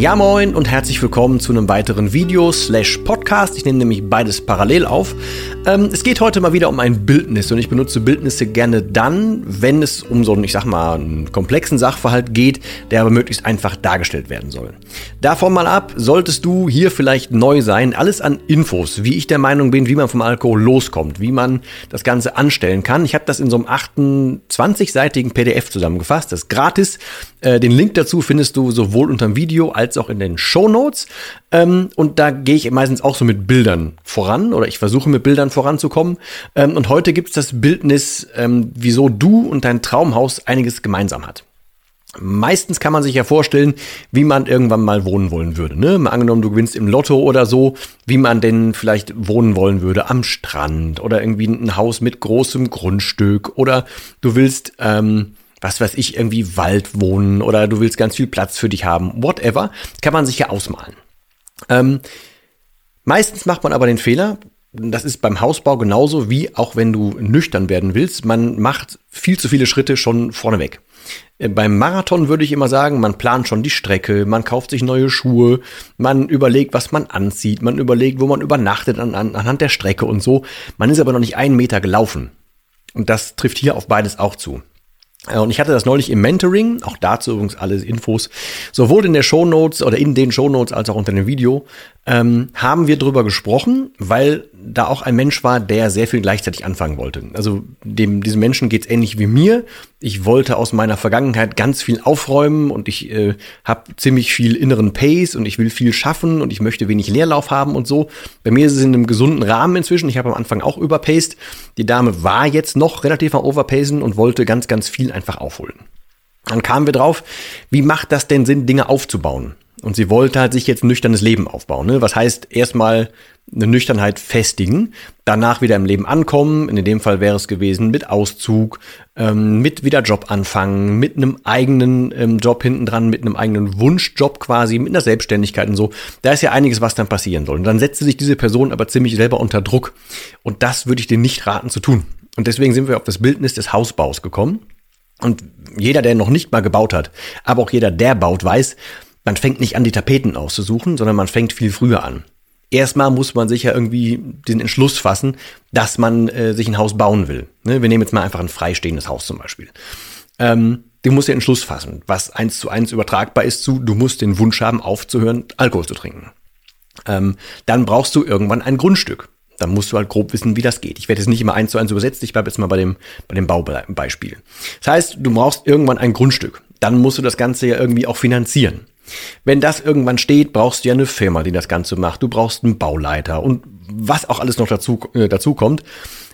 Ja moin und herzlich willkommen zu einem weiteren Video slash Podcast. Ich nehme nämlich beides parallel auf. Ähm, es geht heute mal wieder um ein Bildnis und ich benutze Bildnisse gerne dann, wenn es um so einen, ich sag mal, einen komplexen Sachverhalt geht, der aber möglichst einfach dargestellt werden soll. Davon mal ab, solltest du hier vielleicht neu sein, alles an Infos, wie ich der Meinung bin, wie man vom Alkohol loskommt, wie man das Ganze anstellen kann. Ich habe das in so einem 28-seitigen PDF zusammengefasst, das ist gratis. Äh, den Link dazu findest du sowohl unter dem Video als auch in den Show Notes. Ähm, und da gehe ich meistens auch so mit Bildern voran oder ich versuche mit Bildern voranzukommen. Ähm, und heute gibt es das Bildnis, ähm, wieso du und dein Traumhaus einiges gemeinsam hat. Meistens kann man sich ja vorstellen, wie man irgendwann mal wohnen wollen würde. Ne? Mal angenommen, du gewinnst im Lotto oder so, wie man denn vielleicht wohnen wollen würde am Strand oder irgendwie ein Haus mit großem Grundstück oder du willst ähm, was weiß ich, irgendwie Wald wohnen oder du willst ganz viel Platz für dich haben, whatever, kann man sich ja ausmalen. Ähm, meistens macht man aber den Fehler, das ist beim Hausbau genauso wie auch wenn du nüchtern werden willst, man macht viel zu viele Schritte schon vorneweg. Äh, beim Marathon würde ich immer sagen, man plant schon die Strecke, man kauft sich neue Schuhe, man überlegt, was man anzieht, man überlegt, wo man übernachtet an, an, anhand der Strecke und so. Man ist aber noch nicht einen Meter gelaufen. Und das trifft hier auf beides auch zu. Äh, und ich hatte das neulich im Mentoring, auch dazu übrigens alle Infos, sowohl in der Show Notes oder in den Show Notes als auch unter dem Video, ähm, haben wir drüber gesprochen, weil da auch ein Mensch war, der sehr viel gleichzeitig anfangen wollte. Also dem, diesem Menschen geht's ähnlich wie mir. Ich wollte aus meiner Vergangenheit ganz viel aufräumen und ich äh, habe ziemlich viel inneren Pace und ich will viel schaffen und ich möchte wenig Leerlauf haben und so. Bei mir ist es in einem gesunden Rahmen inzwischen. Ich habe am Anfang auch überpaced. Die Dame war jetzt noch relativ am Overpacen und wollte ganz, ganz viel einfach aufholen. Dann kamen wir drauf, wie macht das denn Sinn, Dinge aufzubauen? Und sie wollte halt sich jetzt ein nüchternes Leben aufbauen. Ne? Was heißt erstmal eine Nüchternheit festigen, danach wieder im Leben ankommen. In dem Fall wäre es gewesen mit Auszug, ähm, mit wieder Job anfangen, mit einem eigenen ähm, Job hinten dran, mit einem eigenen Wunschjob quasi, mit einer Selbstständigkeit und so. Da ist ja einiges, was dann passieren soll. Und dann setzte sich diese Person aber ziemlich selber unter Druck. Und das würde ich dir nicht raten zu tun. Und deswegen sind wir auf das Bildnis des Hausbaus gekommen. Und jeder, der noch nicht mal gebaut hat, aber auch jeder, der baut, weiß, man fängt nicht an, die Tapeten auszusuchen, sondern man fängt viel früher an. Erstmal muss man sich ja irgendwie den Entschluss fassen, dass man äh, sich ein Haus bauen will. Ne? Wir nehmen jetzt mal einfach ein freistehendes Haus zum Beispiel. Ähm, du musst den Entschluss fassen, was eins zu eins übertragbar ist zu, du musst den Wunsch haben, aufzuhören, Alkohol zu trinken. Ähm, dann brauchst du irgendwann ein Grundstück. Dann musst du halt grob wissen, wie das geht. Ich werde jetzt nicht immer eins zu eins übersetzt, ich bleibe jetzt mal bei dem, bei dem Baubeispiel. Das heißt, du brauchst irgendwann ein Grundstück. Dann musst du das Ganze ja irgendwie auch finanzieren. Wenn das irgendwann steht, brauchst du ja eine Firma, die das Ganze macht. Du brauchst einen Bauleiter und was auch alles noch dazu, äh, dazu kommt.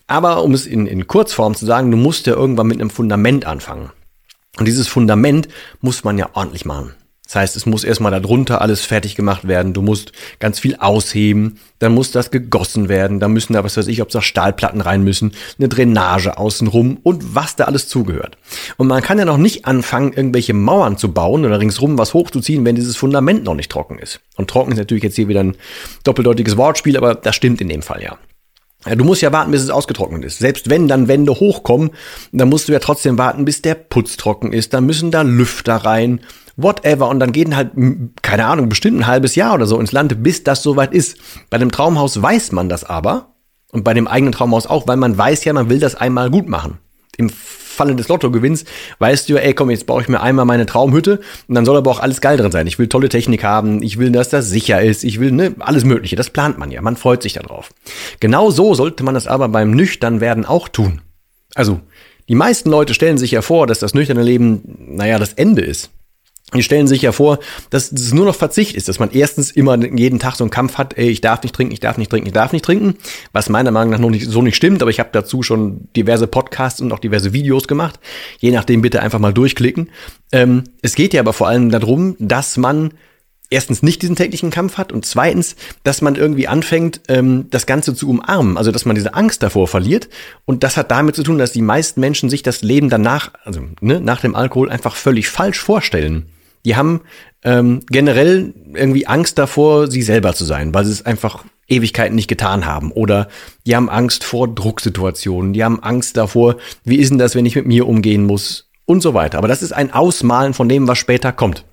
Aber um es in, in Kurzform zu sagen, du musst ja irgendwann mit einem Fundament anfangen. Und dieses Fundament muss man ja ordentlich machen. Das heißt, es muss erstmal darunter alles fertig gemacht werden. Du musst ganz viel ausheben. Dann muss das gegossen werden. Da müssen da, was weiß ich, ob da Stahlplatten rein müssen, eine Drainage außenrum und was da alles zugehört. Und man kann ja noch nicht anfangen, irgendwelche Mauern zu bauen oder ringsrum was hochzuziehen, wenn dieses Fundament noch nicht trocken ist. Und trocken ist natürlich jetzt hier wieder ein doppeldeutiges Wortspiel, aber das stimmt in dem Fall ja. Du musst ja warten, bis es ausgetrocknet ist. Selbst wenn dann Wände hochkommen, dann musst du ja trotzdem warten, bis der Putz trocken ist. Dann müssen da Lüfter rein whatever. Und dann gehen halt, keine Ahnung, bestimmt ein halbes Jahr oder so ins Land, bis das soweit ist. Bei dem Traumhaus weiß man das aber. Und bei dem eigenen Traumhaus auch, weil man weiß ja, man will das einmal gut machen. Im Falle des Lottogewinns, weißt du, ey, komm, jetzt baue ich mir einmal meine Traumhütte und dann soll aber auch alles geil drin sein. Ich will tolle Technik haben, ich will, dass das sicher ist, ich will, ne, alles Mögliche. Das plant man ja, man freut sich darauf. Genau so sollte man das aber beim nüchtern werden auch tun. Also, die meisten Leute stellen sich ja vor, dass das nüchterne Leben, naja, das Ende ist. Die stellen sich ja vor, dass es nur noch Verzicht ist, dass man erstens immer jeden Tag so einen Kampf hat, ey, ich darf nicht trinken, ich darf nicht trinken, ich darf nicht trinken, was meiner Meinung nach noch nicht, so nicht stimmt, aber ich habe dazu schon diverse Podcasts und auch diverse Videos gemacht. Je nachdem bitte einfach mal durchklicken. Ähm, es geht ja aber vor allem darum, dass man erstens nicht diesen täglichen Kampf hat und zweitens, dass man irgendwie anfängt, ähm, das Ganze zu umarmen, also dass man diese Angst davor verliert. Und das hat damit zu tun, dass die meisten Menschen sich das Leben danach, also ne, nach dem Alkohol einfach völlig falsch vorstellen. Die haben ähm, generell irgendwie Angst davor, sie selber zu sein, weil sie es einfach Ewigkeiten nicht getan haben. Oder die haben Angst vor Drucksituationen, die haben Angst davor, wie ist denn das, wenn ich mit mir umgehen muss und so weiter. Aber das ist ein Ausmalen von dem, was später kommt.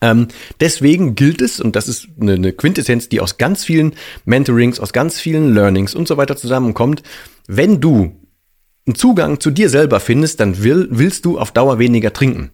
Ähm, deswegen gilt es, und das ist eine, eine Quintessenz, die aus ganz vielen Mentorings, aus ganz vielen Learnings und so weiter zusammenkommt, wenn du einen Zugang zu dir selber findest, dann will, willst du auf Dauer weniger trinken.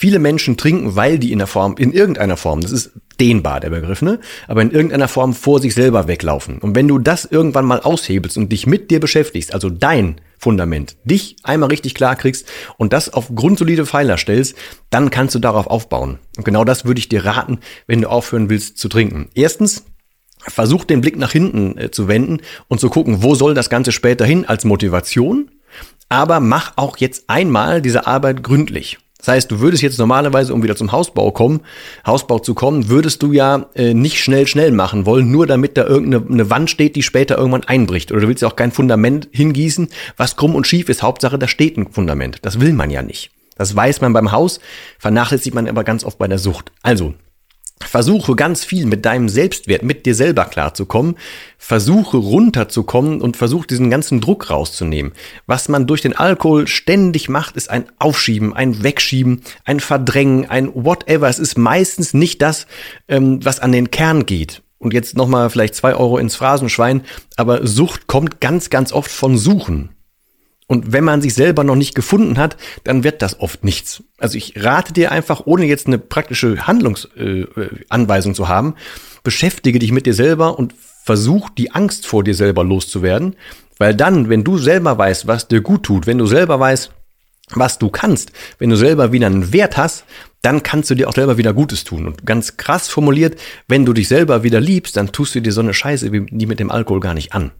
Viele Menschen trinken, weil die in der Form, in irgendeiner Form, das ist dehnbar der Begriff, ne? Aber in irgendeiner Form vor sich selber weglaufen. Und wenn du das irgendwann mal aushebelst und dich mit dir beschäftigst, also dein Fundament, dich einmal richtig klar kriegst und das auf grundsolide Pfeiler stellst, dann kannst du darauf aufbauen. Und genau das würde ich dir raten, wenn du aufhören willst zu trinken. Erstens, versuch den Blick nach hinten äh, zu wenden und zu gucken, wo soll das Ganze später hin als Motivation. Aber mach auch jetzt einmal diese Arbeit gründlich. Das heißt, du würdest jetzt normalerweise, um wieder zum Hausbau kommen, Hausbau zu kommen, würdest du ja äh, nicht schnell schnell machen wollen, nur damit da irgendeine Wand steht, die später irgendwann einbricht. Oder du willst ja auch kein Fundament hingießen, was krumm und schief ist. Hauptsache, da steht ein Fundament. Das will man ja nicht. Das weiß man beim Haus, vernachlässigt man aber ganz oft bei der Sucht. Also, Versuche ganz viel mit deinem Selbstwert, mit dir selber klarzukommen. Versuche runterzukommen und versuch diesen ganzen Druck rauszunehmen. Was man durch den Alkohol ständig macht, ist ein Aufschieben, ein Wegschieben, ein Verdrängen, ein whatever. Es ist meistens nicht das, ähm, was an den Kern geht. Und jetzt nochmal vielleicht zwei Euro ins Phrasenschwein. Aber Sucht kommt ganz, ganz oft von Suchen. Und wenn man sich selber noch nicht gefunden hat, dann wird das oft nichts. Also ich rate dir einfach, ohne jetzt eine praktische Handlungsanweisung äh, zu haben, beschäftige dich mit dir selber und versuch die Angst vor dir selber loszuwerden. Weil dann, wenn du selber weißt, was dir gut tut, wenn du selber weißt, was du kannst, wenn du selber wieder einen Wert hast, dann kannst du dir auch selber wieder Gutes tun. Und ganz krass formuliert, wenn du dich selber wieder liebst, dann tust du dir so eine Scheiße wie die mit dem Alkohol gar nicht an.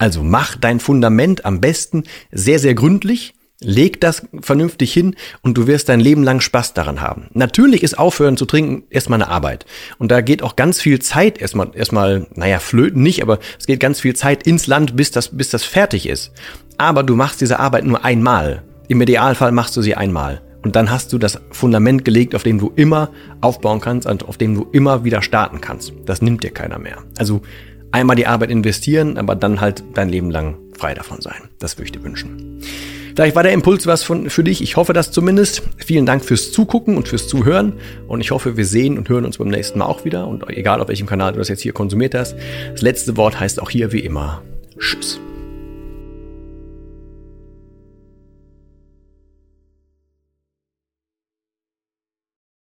Also mach dein Fundament am besten sehr, sehr gründlich, leg das vernünftig hin und du wirst dein Leben lang Spaß daran haben. Natürlich ist aufhören zu trinken erstmal eine Arbeit. Und da geht auch ganz viel Zeit erstmal, erstmal, naja, flöten nicht, aber es geht ganz viel Zeit ins Land, bis das, bis das fertig ist. Aber du machst diese Arbeit nur einmal. Im Idealfall machst du sie einmal. Und dann hast du das Fundament gelegt, auf dem du immer aufbauen kannst und auf dem du immer wieder starten kannst. Das nimmt dir keiner mehr. Also einmal die Arbeit investieren, aber dann halt dein Leben lang frei davon sein. Das würde ich dir wünschen. Vielleicht war der Impuls was für dich. Ich hoffe das zumindest. Vielen Dank fürs Zugucken und fürs Zuhören. Und ich hoffe, wir sehen und hören uns beim nächsten Mal auch wieder. Und egal, auf welchem Kanal du das jetzt hier konsumiert hast. Das letzte Wort heißt auch hier wie immer Tschüss.